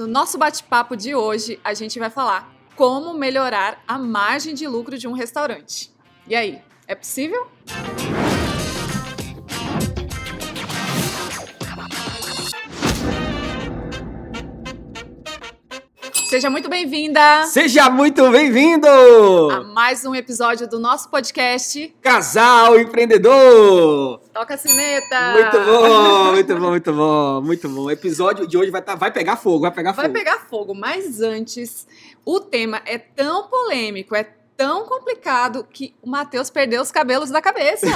No nosso bate-papo de hoje, a gente vai falar como melhorar a margem de lucro de um restaurante. E aí, é possível? Seja muito bem-vinda Seja muito bem-vindo! a mais um episódio do nosso podcast Casal empreendedor! Toca a Sineta! Muito bom, muito bom, muito bom, muito bom. O episódio de hoje vai, tá, vai pegar fogo, vai pegar Vai fogo. pegar fogo, mas antes, o tema é tão polêmico, é tão complicado que o Matheus perdeu os cabelos da cabeça.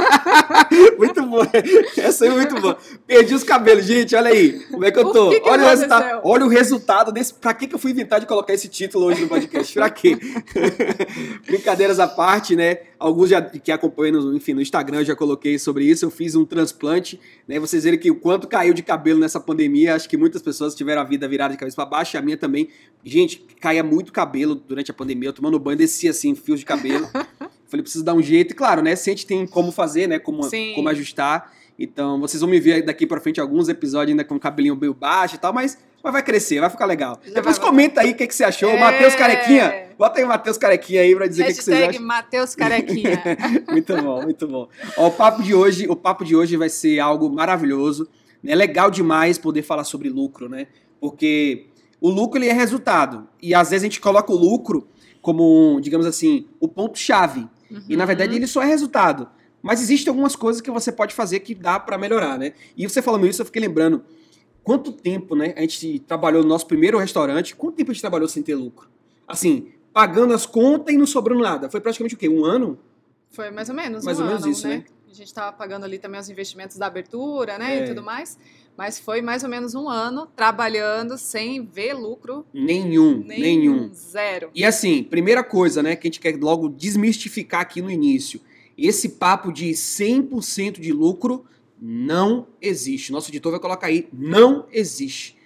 bom, essa é muito boa. Perdi os cabelos, gente, olha aí, como é que eu tô. que que olha, o resultado, olha o resultado desse. Pra que, que eu fui inventar de colocar esse título hoje no podcast? Pra quê? Brincadeiras à parte, né? Alguns já que acompanham, no- enfim, no Instagram eu já coloquei sobre isso. Eu fiz um transplante, né? Vocês verem que o quanto caiu de cabelo nessa pandemia. Acho que muitas pessoas tiveram a vida virada de cabeça pra baixo, e a minha também. Gente, caía muito cabelo durante a pandemia. Eu tomando banho, descia assim, fios de cabelo. Falei, preciso dar um jeito. E claro, né? Se a gente tem como fazer, né? Como, Sim. como ajustar. Então, vocês vão me ver daqui pra frente alguns episódios ainda com o cabelinho meio baixo e tal, mas, mas vai crescer, vai ficar legal. Já Depois vai- comenta aí o que, que você achou. É. Matheus Carequinha. Bota aí o Matheus Carequinha aí pra dizer o que, que vocês Hashtag acham. Matheus Carequinha. muito bom, muito bom. Ó, o papo de hoje, o papo de hoje vai ser algo maravilhoso. É legal demais poder falar sobre lucro, né? Porque o lucro ele é resultado. E às vezes a gente coloca o lucro como, digamos assim, o ponto-chave. E na verdade ele só é resultado. Mas existem algumas coisas que você pode fazer que dá pra melhorar, né? E você falando isso, eu fiquei lembrando quanto tempo, né? A gente trabalhou no nosso primeiro restaurante. Quanto tempo a gente trabalhou sem ter lucro? Assim, pagando as contas e não sobrando nada. Foi praticamente o quê? Um ano? Foi mais ou menos Mais um ou menos ano, isso, né? né? A gente estava pagando ali também os investimentos da abertura, né? É. E tudo mais. Mas foi mais ou menos um ano trabalhando sem ver lucro Nenhum, nenhum. nenhum. Zero. E assim, primeira coisa, né, que a gente quer logo desmistificar aqui no início. Esse papo de 100% de lucro não existe. Nosso editor vai colocar aí, não existe.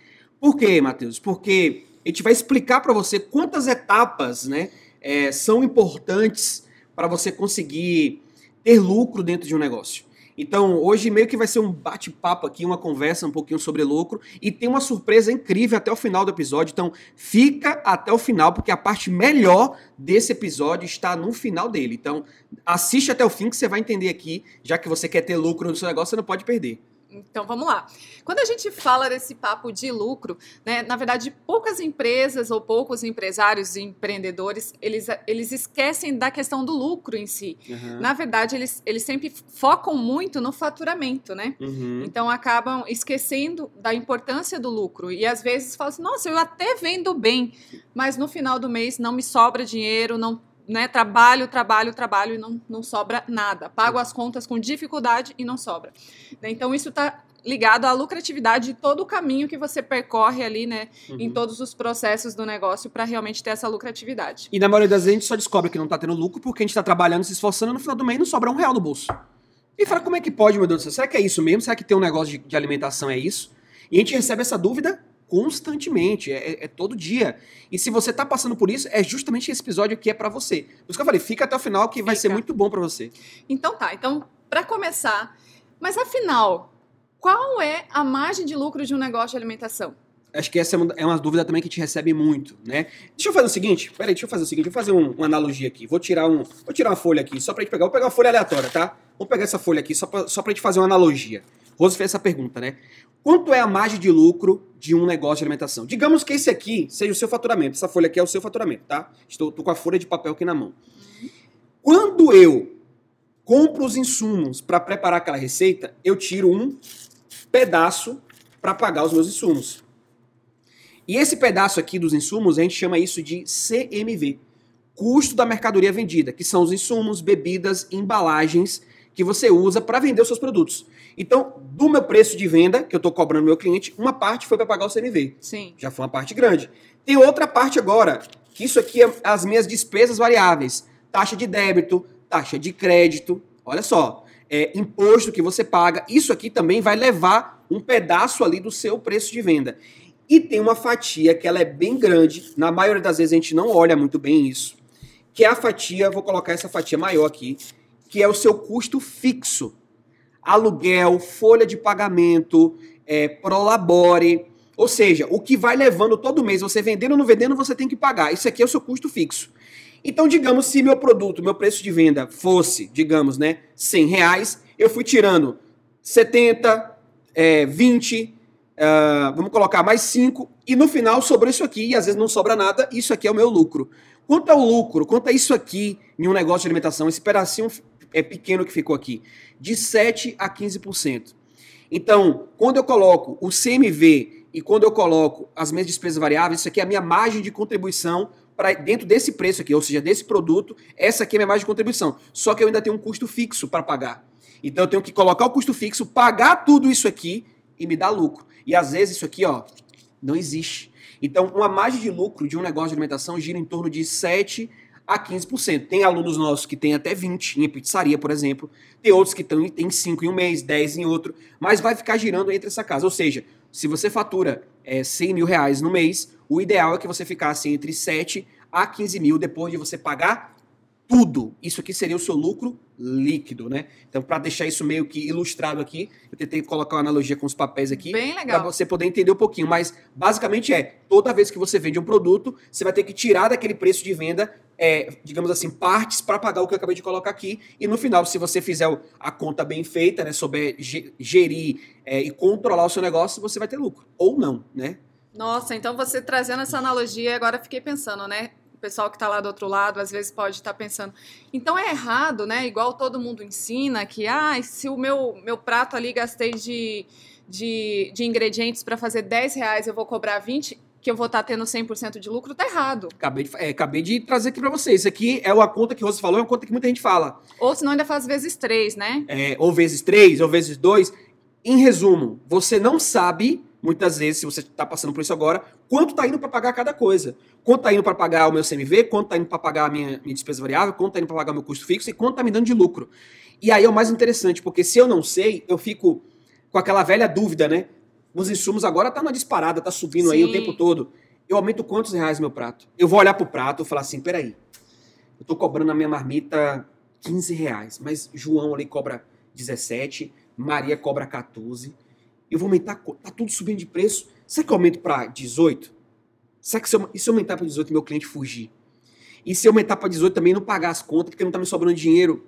Por quê, Matheus? Porque a gente vai explicar para você quantas etapas, né, é, são importantes para você conseguir ter lucro dentro de um negócio. Então, hoje meio que vai ser um bate-papo aqui, uma conversa um pouquinho sobre lucro e tem uma surpresa incrível até o final do episódio. Então, fica até o final porque a parte melhor desse episódio está no final dele. Então, assiste até o fim que você vai entender aqui, já que você quer ter lucro no seu negócio, você não pode perder. Então vamos lá. Quando a gente fala desse papo de lucro, né, na verdade, poucas empresas ou poucos empresários e empreendedores, eles, eles esquecem da questão do lucro em si. Na verdade, eles, eles sempre focam muito no faturamento, né? Uhum. Então acabam esquecendo da importância do lucro. E às vezes falam assim, nossa, eu até vendo bem, mas no final do mês não me sobra dinheiro, não. Né, trabalho, trabalho, trabalho e não, não sobra nada. Pago as contas com dificuldade e não sobra. Né, Então, isso está ligado à lucratividade de todo o caminho que você percorre ali, né, em Uhum. todos os processos do negócio para realmente ter essa lucratividade. E na maioria das vezes a gente só descobre que não tá tendo lucro porque a gente tá trabalhando, se esforçando, no final do mês não sobra um real no bolso. E fala, como é que pode, meu Deus do céu? Será que é isso mesmo? Será que ter um negócio de, de alimentação é isso? E a gente recebe essa dúvida constantemente, é, é- é todo dia. E se você tá passando por isso, é justamente esse episódio aqui é pra você. Por isso que eu falei, fica até o final que vai Fica. ser muito bom pra você. Então tá, então para começar, mas afinal, qual é a margem de lucro de um negócio de alimentação? Acho que essa é uma, é uma dúvida também que a gente recebe muito, né? Deixa eu fazer o seguinte, peraí, deixa eu fazer o seguinte, vou fazer um- uma analogia aqui. Vou tirar um, vou tirar uma folha aqui, só pra gente pegar, vou pegar uma folha aleatória, tá? Vamos pegar essa folha aqui só pra, só pra gente fazer uma analogia. Rose fez essa pergunta, né? Quanto é a margem de lucro de um negócio de alimentação? Digamos que esse aqui seja o seu faturamento. Essa folha aqui é o seu faturamento, tá? Estou com a folha de papel aqui na mão. Quando eu compro os insumos para preparar aquela receita, eu tiro um pedaço para pagar os meus insumos. E esse pedaço aqui dos insumos, a gente chama isso de CMV, custo da mercadoria vendida, que são os insumos, bebidas, embalagens que você usa para vender os seus produtos. Então, do meu preço de venda, que eu estou cobrando meu cliente, uma parte foi para pagar o CMV. Sim. Já foi uma parte grande. Tem outra parte agora, que isso aqui é as minhas despesas variáveis. Taxa de débito, taxa de crédito. Olha só, é, imposto que você paga. Isso aqui também vai levar um pedaço ali do seu preço de venda. E tem uma fatia que ela é bem grande. Na maioria das vezes a gente não olha muito bem isso. Que é a fatia, vou colocar essa fatia maior aqui, que é o seu custo fixo. Aluguel, folha de pagamento, é, prolabore, Ou seja, o que vai levando todo mês, você vendendo ou não vendendo, você tem que pagar. Isso aqui é o seu custo fixo. Então, digamos, se meu produto, meu preço de venda fosse, digamos, né, 100 reais, eu fui tirando 70, é, 20, uh, vamos colocar mais 5, e no final sobrou isso aqui, e às vezes não sobra nada, isso aqui é o meu lucro. Quanto ao lucro, quanto a isso aqui em um negócio de alimentação, esse pedacinho é pequeno que ficou aqui, de 7 a 15%. Então, quando eu coloco o CMV e quando eu coloco as minhas despesas variáveis, isso aqui é a minha margem de contribuição para dentro desse preço aqui, ou seja, desse produto, essa aqui é a minha margem de contribuição. Só que eu ainda tenho um custo fixo para pagar. Então eu tenho que colocar o custo fixo, pagar tudo isso aqui e me dar lucro. E às vezes isso aqui, ó, não existe. Então, uma margem de lucro de um negócio de alimentação gira em torno de 7 a 15%. Tem alunos nossos que têm até 20 em pizzaria, por exemplo. Tem outros que têm 5 em um mês, 10 em outro. Mas vai ficar girando entre essa casa. Ou seja, se você fatura é, 100 mil reais no mês, o ideal é que você ficasse entre 7 a 15 mil depois de você pagar tudo. Isso aqui seria o seu lucro líquido, né? Então, para deixar isso meio que ilustrado aqui, eu tentei colocar uma analogia com os papéis aqui, para você poder entender um pouquinho. Mas basicamente é toda vez que você vende um produto, você vai ter que tirar daquele preço de venda, é, digamos assim, partes para pagar o que eu acabei de colocar aqui. E no final, se você fizer a conta bem feita, né, souber gerir é, e controlar o seu negócio, você vai ter lucro ou não, né? Nossa, então você trazendo essa analogia, agora fiquei pensando, né? o pessoal que está lá do outro lado às vezes pode estar tá pensando. Então é errado, né? Igual todo mundo ensina que ah, se o meu, meu prato ali gastei de, de, de ingredientes para fazer 10 reais, eu vou cobrar 20, que eu vou estar tá tendo 100% de lucro, tá errado. Acabei de, é, acabei de trazer aqui para vocês. Isso aqui é uma conta que você falou, é uma conta que muita gente fala. Ou senão ainda faz vezes 3, né? É, ou vezes 3, ou vezes 2. Em resumo, você não sabe muitas vezes, se você está passando por isso agora, quanto está indo para pagar cada coisa. Quanto está indo para pagar o meu CMV, quanto está indo para pagar a minha, minha despesa variável, quanto está indo para pagar o meu custo fixo e quanto está me dando de lucro. E aí é o mais interessante, porque se eu não sei, eu fico com aquela velha dúvida, né? Os insumos agora tá na disparada, tá subindo Sim. aí o tempo todo. Eu aumento quantos reais meu prato? Eu vou olhar pro prato e falar assim, peraí, eu tô cobrando a minha marmita 15 reais, mas João ali cobra 17, Maria cobra 14 eu vou aumentar, tá tudo subindo de preço. Será que eu aumento para 18? Será que se eu, e se eu aumentar para 18 meu cliente fugir? E se eu aumentar para 18 também não pagar as contas porque não tá me sobrando dinheiro?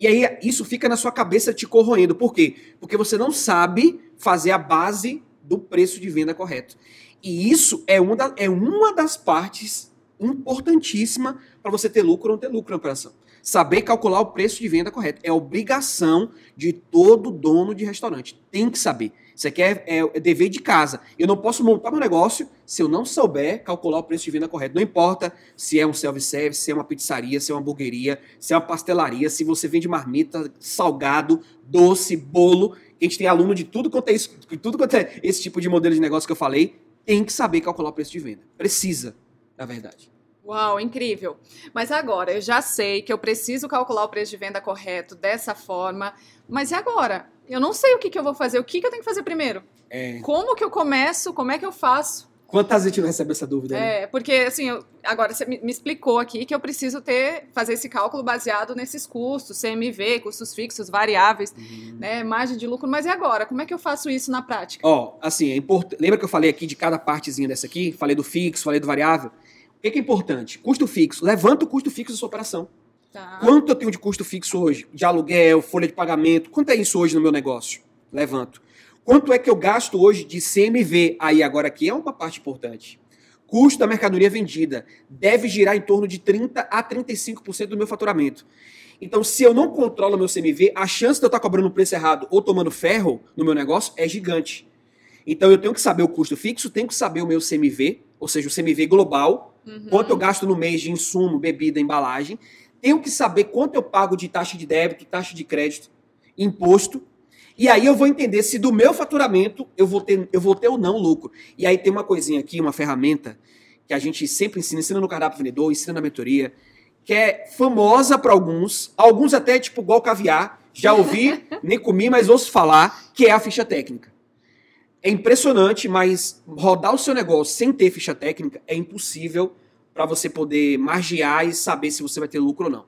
E aí isso fica na sua cabeça te corroendo. Por quê? Porque você não sabe fazer a base do preço de venda correto. E isso é uma, da, é uma das partes importantíssima para você ter lucro ou não ter lucro na operação. Saber calcular o preço de venda correto. É obrigação de todo dono de restaurante. Tem que saber. Isso aqui é, é, é, dever de casa. Eu não posso montar meu negócio se eu não souber calcular o preço de venda correto. Não importa se é um self-service, se é uma pizzaria, se é uma hamburgueria, se é uma pastelaria, se você vende marmita, salgado, doce, bolo. A gente tem aluno de tudo quanto é isso, de tudo quanto é esse tipo de modelo de negócio que eu falei, tem que saber calcular o preço de venda. Precisa, na verdade. Uau, incrível. Mas agora, eu já sei que eu preciso calcular o preço de venda correto dessa forma, mas e agora? Eu não sei o que, que eu vou fazer. O que, que eu tenho que fazer primeiro? É. Como que eu começo? Como é que eu faço? Quantas vezes não recebe essa dúvida? Né? É, porque assim, eu, agora você me, me, explicou aqui que eu preciso ter, fazer esse cálculo baseado nesses custos, CMV, custos fixos, variáveis, uhum. né, margem de lucro. Mas e agora? Como é que eu faço isso na prática? Ó, assim, é importante. Lembra que eu falei aqui de cada partezinha dessa aqui? Falei do fixo, falei do variável. O que é, que é importante? Custo fixo. Levanta o custo fixo da sua operação. Tá. Quanto eu tenho de custo fixo hoje? De aluguel, folha de pagamento? Quanto é isso hoje no meu negócio? Levanto. Quanto é que eu gasto hoje de CMV? Aí agora aqui é uma parte importante. Custo da mercadoria vendida deve girar em torno de 30 a 35% do meu faturamento. Então, se eu não controlo meu CMV, a chance de eu estar cobrando um preço errado ou tomando ferro no meu negócio é gigante. Então, eu tenho que saber o custo fixo, tenho que saber o meu CMV, ou seja, o CMV global, uhum. quanto eu gasto no mês de insumo, bebida, embalagem, tenho que saber quanto eu pago de taxa de débito, taxa de crédito, imposto. E aí eu vou entender se do meu faturamento eu vou ter, eu vou ter ou não lucro. E aí tem uma coisinha aqui, uma ferramenta que a gente sempre ensina, ensina no cardápio vendedor, ensina na mentoria, que é famosa para alguns, alguns até tipo igual caviar, já ouvi, nem comi, mas ouço falar, que é a ficha técnica. É impressionante, mas rodar o seu negócio sem ter ficha técnica é impossível para você poder margear e saber se você vai ter lucro ou não.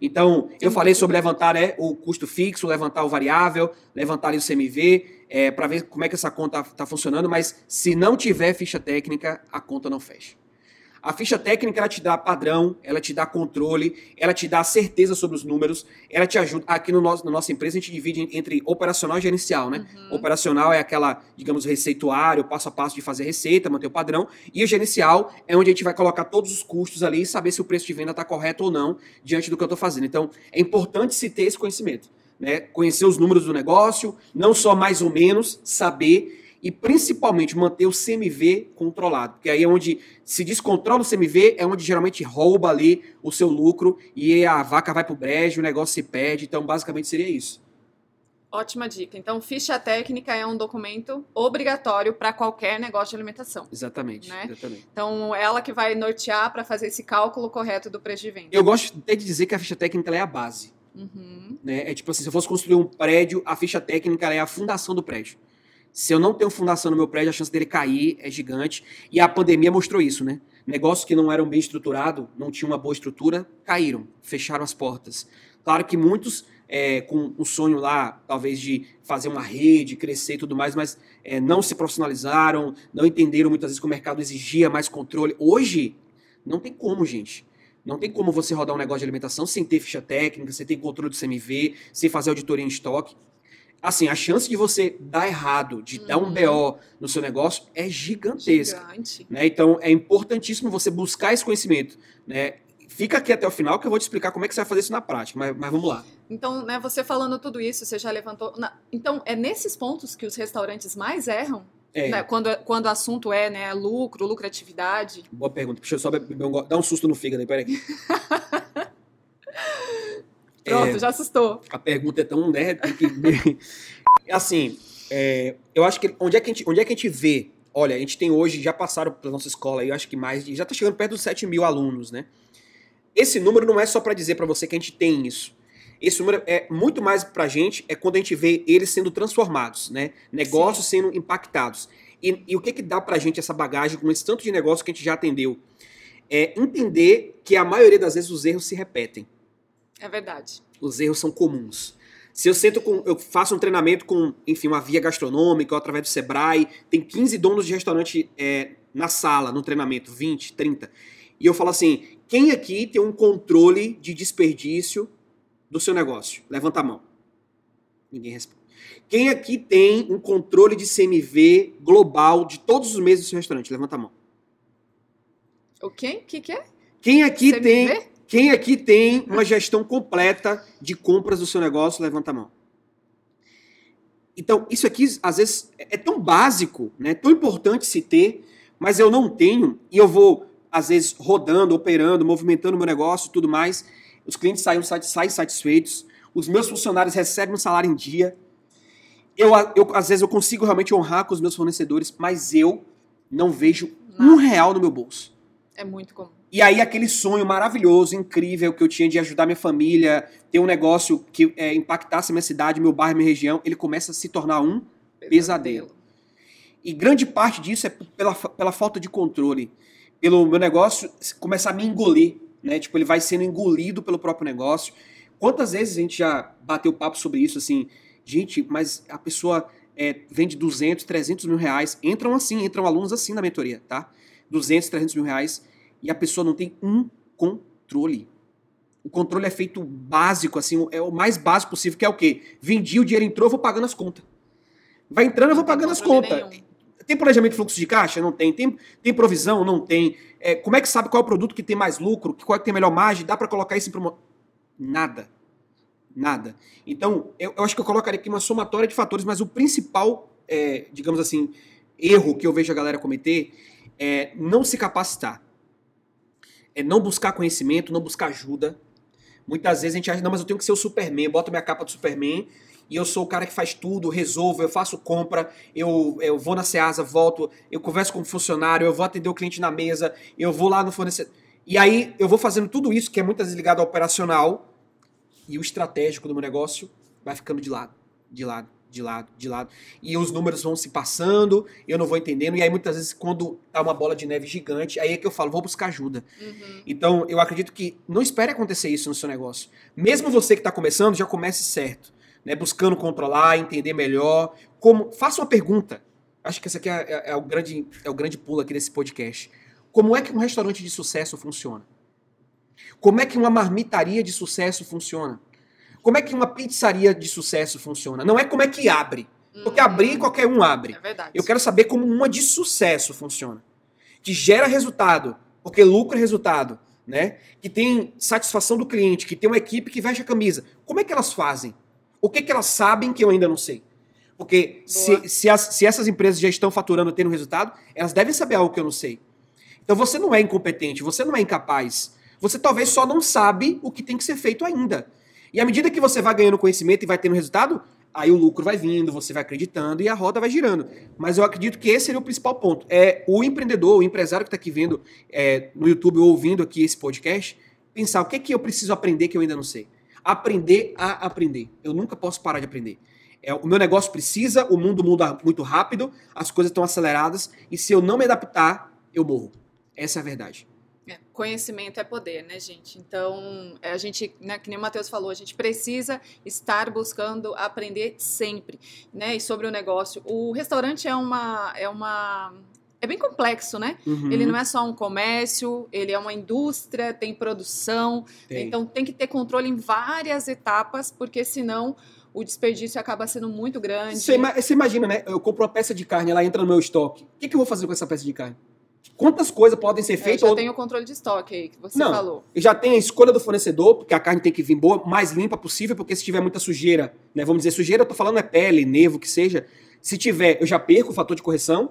Então, eu falei sobre levantar né, o custo fixo, levantar o variável, levantar ali o CMV, é, para ver como é que essa conta está funcionando, mas se não tiver ficha técnica, a conta não fecha. A ficha técnica ela te dá padrão, ela te dá controle, ela te dá certeza sobre os números, ela te ajuda. Aqui no nosso, na nossa empresa a gente divide entre operacional e gerencial, né? Uhum. Operacional é aquela, digamos, receituário, passo a passo de fazer receita, manter o padrão, e o gerencial é onde a gente vai colocar todos os custos ali e saber se o preço de venda está correto ou não diante do que eu estou fazendo. Então, é importante se ter esse conhecimento. Né? Conhecer os números do negócio, não só mais ou menos, saber e principalmente manter o CMV controlado, porque aí é onde se descontrola o CMV, é onde geralmente rouba ali o seu lucro e a vaca vai para o brejo, o negócio se perde, então basicamente seria isso. Ótima dica. Então, ficha técnica é um documento obrigatório para qualquer negócio de alimentação. Exatamente, né? exatamente. Então, ela que vai nortear para fazer esse cálculo correto do preço de venda. Eu gosto até de dizer que a ficha técnica é a base. Uhum. Né? É tipo assim, se eu fosse construir um prédio, a ficha técnica é a fundação do prédio. Se eu não tenho fundação no meu prédio, a chance dele cair é gigante. E a pandemia mostrou isso, né? Negócios que não eram bem estruturados, não tinham uma boa estrutura, caíram, fecharam as portas. Claro que muitos é, com o sonho lá, talvez, de fazer uma rede, crescer e tudo mais, mas é, não se profissionalizaram, não entenderam muitas vezes que o mercado exigia mais controle. Hoje, não tem como, gente. Não tem como você rodar um negócio de alimentação sem ter ficha técnica, sem ter controle do CMV, sem fazer auditoria em estoque assim, a chance de você dar errado, de uhum. dar um BO uhum. no seu negócio é gigantesca. Gigante. Né? Então é importantíssimo você buscar esse conhecimento. Né? Fica aqui até o final que eu vou te explicar como é que você vai fazer isso na prática, mas, mas vamos lá. Então, né, você falando tudo isso, você já levantou. Na... Então, é nesses pontos que os restaurantes mais erram? É. Né, quando, quando o assunto é né, lucro, lucratividade? Boa pergunta. Deixa eu só beber um... dar um susto no fígado aí, peraí. Pronto, é, já assustou. A pergunta é tão né, que assim, é, eu acho que onde é que, a gente, onde é que a gente vê? Olha, a gente tem hoje, já passaram pela nossa escola, eu acho que mais, já está chegando perto dos 7 mil alunos, né? Esse número não é só para dizer para você que a gente tem isso. Esse número é muito mais para a gente, é quando a gente vê eles sendo transformados, né? Negócios Sim. sendo impactados. E, e, o que que dá para a gente essa bagagem com esse tanto de negócio que a gente já atendeu? É entender que a maioria das vezes os erros se repetem. É verdade. Os erros são comuns. Se eu sento com. Eu faço um treinamento com, enfim, uma via gastronômica, ou através do Sebrae, tem 15 donos de restaurante é, na sala, no treinamento, 20, 30. E eu falo assim: quem aqui tem um controle de desperdício do seu negócio? Levanta a mão. Ninguém responde. Quem aqui tem um controle de CMV global de todos os meses do seu restaurante? Levanta a mão. O quem? O que, que é? Quem aqui CMV? tem quem aqui tem uma gestão completa de compras do seu negócio, levanta a mão. Então, isso aqui, às vezes, é tão básico, né? tão importante se ter, mas eu não tenho, e eu vou, às vezes, rodando, operando, movimentando meu negócio e tudo mais. Os clientes saem, saem satisfeitos, os meus funcionários recebem um salário em dia. Eu, eu, às vezes, eu consigo realmente honrar com os meus fornecedores, mas eu não vejo um real no meu bolso. É muito comum. E aí aquele sonho maravilhoso, incrível que eu tinha de ajudar minha família, ter um negócio que é, impactasse minha cidade, meu bairro, minha região, ele começa a se tornar um pesadelo. pesadelo. E grande parte disso é pela, pela falta de controle. Pelo meu negócio começar a me engolir, né? Tipo, ele vai sendo engolido pelo próprio negócio. Quantas vezes a gente já bateu papo sobre isso, assim, gente, mas a pessoa é, vende 200, 300 mil reais, entram assim, entram alunos assim na mentoria, tá? 200, 300 mil reais e a pessoa não tem um controle. O controle é feito básico, assim, é o mais básico possível, que é o quê? Vendi, o dinheiro entrou, eu vou pagando as contas. Vai entrando, eu vou pagando as contas. Nenhum. Tem planejamento de fluxo de caixa? Não tem. Tem, tem provisão? Não tem. É, como é que sabe qual é o produto que tem mais lucro? Qual é que tem melhor margem? Dá para colocar isso em promo... Nada. Nada. Então, eu, eu, acho que eu colocaria aqui uma somatória de fatores, mas o principal, é, digamos assim, erro que eu vejo a galera cometer é não se capacitar é não buscar conhecimento, não buscar ajuda. Muitas vezes a gente acha, não, mas eu tenho que ser o Superman, boto minha capa do Superman e eu sou o cara que faz tudo, resolvo, eu faço compra, eu, eu vou na Ceasa, volto, eu converso com o funcionário, eu vou atender o cliente na mesa, eu vou lá no fornecedor. E aí eu vou fazendo tudo isso, que é muitas vezes ligado ao operacional, e o estratégico do meu negócio vai ficando de lado, de lado, de lado, de lado. E os números vão se passando, eu não vou entendendo. E aí, muitas vezes, quando tá uma bola de neve gigante, aí é que eu falo, vou buscar ajuda. Uhum. Então, eu acredito que não espere acontecer isso no seu negócio. Mesmo você que está começando, já comece certo. Né? Buscando controlar, entender melhor. Como, faça uma pergunta. Acho que esse aqui é, é- é o grande, é o grande pulo aqui desse podcast. Como é que um restaurante de sucesso funciona? Como é que uma marmitaria de sucesso funciona? Como é que uma pizzaria de sucesso funciona? Não é como é que abre. Porque abrir, qualquer um abre. É verdade. Eu quero saber como uma de sucesso funciona. Que gera resultado, porque lucro é resultado, né? Que tem satisfação do cliente, que tem uma equipe que veste a camisa. Como é que elas fazem? O que, que elas sabem que eu ainda não sei? Porque se, se, as- se essas empresas já estão faturando tendo resultado, elas devem saber algo que eu não sei. Então você não é incompetente, você não é incapaz. Você talvez só não sabe o que tem que ser feito ainda. E à medida que você vai ganhando conhecimento e vai tendo resultado, aí o lucro vai vindo, você vai acreditando e a roda vai girando. Mas eu acredito que esse seria o principal ponto. É o empreendedor, o empresário que está aqui vendo é, no YouTube ou ouvindo aqui esse podcast, pensar o que é que eu preciso aprender que eu ainda não sei. Aprender a aprender. Eu nunca posso parar de aprender. É, o meu negócio precisa, o mundo muda muito rápido, as coisas estão aceleradas, e se eu não me adaptar, eu morro. Essa é a verdade. É, conhecimento é poder, né, gente? Então, é, a gente, né, que nem o Matheus falou, a gente precisa estar buscando aprender sempre, né? E sobre o negócio, o restaurante é uma é uma é bem complexo, né? Uhum, Ele não é só um comércio, ele é uma indústria, tem produção, tem. então tem que ter controle em várias etapas, porque senão o desperdício acaba sendo muito grande. Você, ima- você imagina, né? Eu compro uma peça de carne, ela entra no meu estoque. O que, que eu vou fazer com essa peça de carne? Quantas coisas podem ser É, feitas? já ou- tem o controle de estoque aí que você Não. falou. E já tem a escolha do fornecedor, porque a carne tem que vir boa, mais limpa possível, porque se tiver muita sujeira, né? Vamos dizer, sujeira, eu tô falando é pele, nevo, que seja. Se tiver, eu já perco o fator de correção.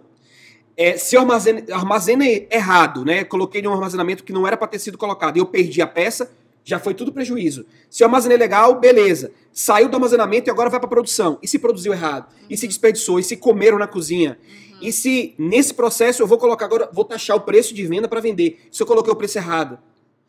É, se eu armazene, armazenei errado, né? Coloquei em um armazenamento que não era para ter sido colocado e eu perdi a peça, já foi tudo prejuízo. Se eu armazenei legal, beleza. Saiu do armazenamento e agora vai para produção. E se produziu errado? E se desperdiçou? E se comeram na cozinha? E se nesse processo eu vou colocar agora, vou taxar o preço de venda para vender? Se eu coloquei o preço errado?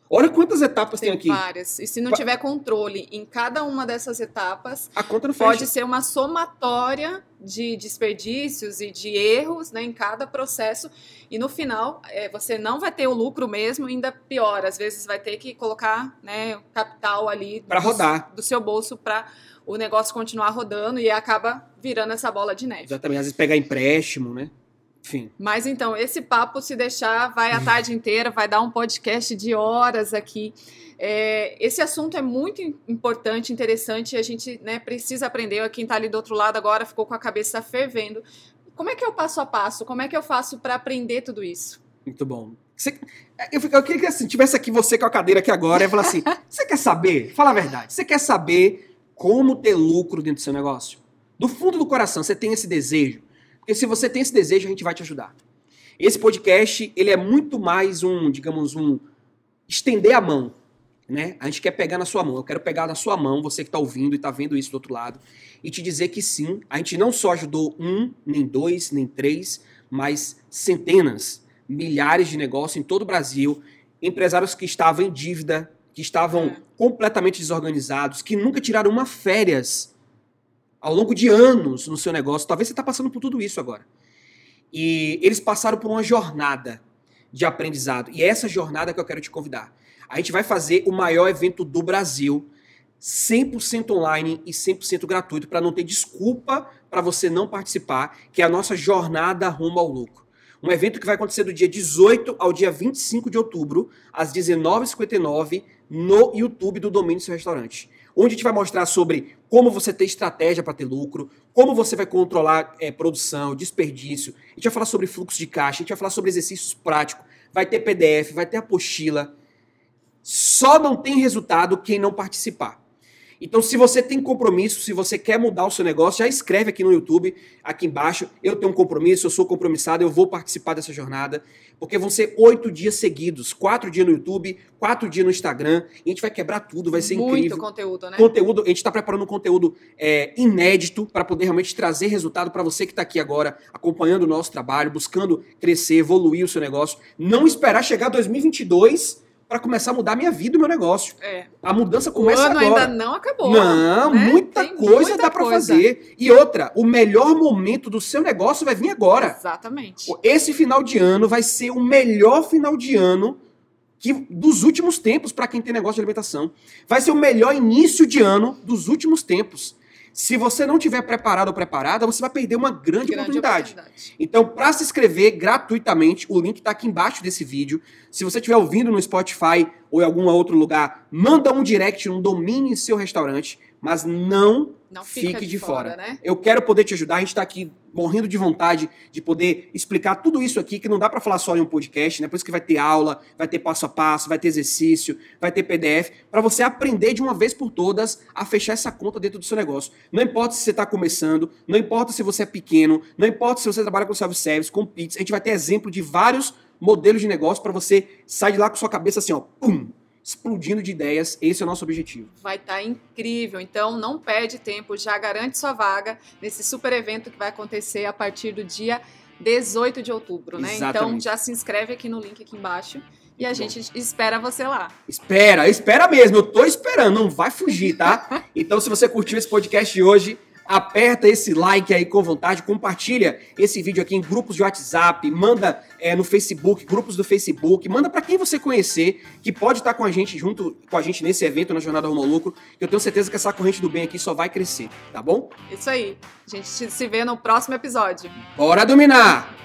Olha quantas etapas tem, Tem aqui. várias. E se não tiver controle em cada uma dessas etapas, A conta não fecha. pode ser uma somatória de desperdícios e de erros né, em cada processo. E no final, é, você não vai ter o lucro mesmo, ainda pior. Às vezes vai ter que colocar né, capital ali do- rodar. do seu bolso para o negócio continuar rodando e acaba virando essa bola de neve. Exatamente. Às vezes pegar empréstimo, né? Mas então, esse papo, se deixar, vai a tarde inteira, vai dar um podcast de horas aqui. É, esse assunto é muito im- importante, interessante, e a gente né, precisa aprender. Quem está ali do outro lado agora ficou com a cabeça fervendo. Como é que é o passo a passo? Como é que eu faço para aprender tudo isso? Muito bom. Você- eu, eu queria que assim, tivesse aqui você com a cadeira aqui agora e falar assim: você quer saber? Fala a verdade. Você quer saber como ter lucro dentro do seu negócio? Do fundo do coração, você tem esse desejo? Porque se você tem esse desejo, a gente vai te ajudar. Esse podcast, ele é muito mais um, digamos, um estender a mão, né? A gente quer pegar na sua mão. Eu quero pegar na sua mão, você que está ouvindo e está vendo isso do outro lado, e te dizer que sim, a gente não só ajudou um, nem dois, nem três, mas centenas, milhares de negócios em todo o Brasil, empresários que estavam em dívida, que estavam É. completamente desorganizados, que nunca tiraram uma férias ao longo de anos no seu negócio. Talvez você está passando por tudo isso agora. E eles passaram por uma jornada de aprendizado. E é essa jornada que eu quero te convidar. A gente vai fazer o maior evento do Brasil, 100% online e 100% gratuito, para não ter desculpa para você não participar, que é a nossa jornada rumo ao lucro. Um evento que vai acontecer do dia 18 ao dia 25 de outubro, às 19h59, no YouTube do Domínio Seu Restaurante. Onde a gente vai mostrar sobre como você ter estratégia para ter lucro, como você vai controlar eh, produção, desperdício. A gente vai falar sobre fluxo de caixa, a gente vai falar sobre exercícios práticos, vai ter PDF, vai ter apostila. Só não tem resultado quem não participar. Então, se você tem compromisso, se você quer mudar o seu negócio, já escreve aqui no YouTube, aqui embaixo. Eu tenho um compromisso, eu sou compromissado, eu vou participar dessa jornada. Porque vão ser oito dias seguidos. Quatro dias no YouTube, quatro dias no Instagram. E a gente vai quebrar tudo, vai ser Muito incrível. conteúdo, né? Conteúdo, a gente está preparando um conteúdo é, inédito para poder realmente trazer resultado para você que está aqui agora, acompanhando o nosso trabalho, buscando crescer, evoluir o seu negócio. Não esperar chegar 2022 para começar a mudar a minha vida e o meu negócio. É. A mudança O começa ano agora. ainda não acabou. Não, né? muita Tem coisa muita dá coisa. fazer. E outra, o melhor momento do seu negócio vai vir agora. Exatamente. Esse final de ano vai ser o melhor final de ano que, dos últimos tempos para quem tem negócio de alimentação. Vai ser o melhor início de ano dos últimos tempos. Se você não tiver preparado ou preparada, você vai perder uma grande, Grande oportunidade. oportunidade. Então, para se inscrever gratuitamente, o link está aqui embaixo desse vídeo. Se você estiver ouvindo no Spotify ou em algum outro lugar, manda um direct, um domine seu restaurante, mas não Não Fique de de, fora. fora, né? eu quero poder te ajudar. A gente está aqui morrendo de vontade de poder explicar tudo isso aqui, que não dá para falar só em um podcast, né? Por isso que vai ter aula, vai ter passo a passo, vai ter exercício, vai ter PDF, para você aprender de uma vez por todas a fechar essa conta dentro do seu negócio. Não importa se você está começando, não importa se você é pequeno, não importa se você trabalha com self-service, com pizza, a gente vai ter exemplo de vários modelos de negócio para você sair de lá com sua cabeça assim, ó, pum, explodindo de ideias. Esse é o nosso objetivo. Vai estar incrível. Então, não perde tempo, já garante sua vaga nesse super evento que vai acontecer a partir do dia 18 de outubro, né? Então, Exatamente. já se inscreve aqui no link aqui embaixo e a gente espera você lá. Espera, espera mesmo, eu tô esperando, não vai fugir, tá? Então, se você curtiu esse podcast de hoje, aperta esse like aí com vontade, compartilha esse vídeo aqui em grupos de WhatsApp, manda é, no Facebook, grupos do Facebook, manda pra quem você conhecer que pode estar com a gente junto com a gente nesse evento na Jornada Rumo ao Lucro, que eu tenho certeza que essa corrente do bem aqui só vai crescer, tá bom? Isso aí. A gente se vê no próximo episódio. Bora dominar!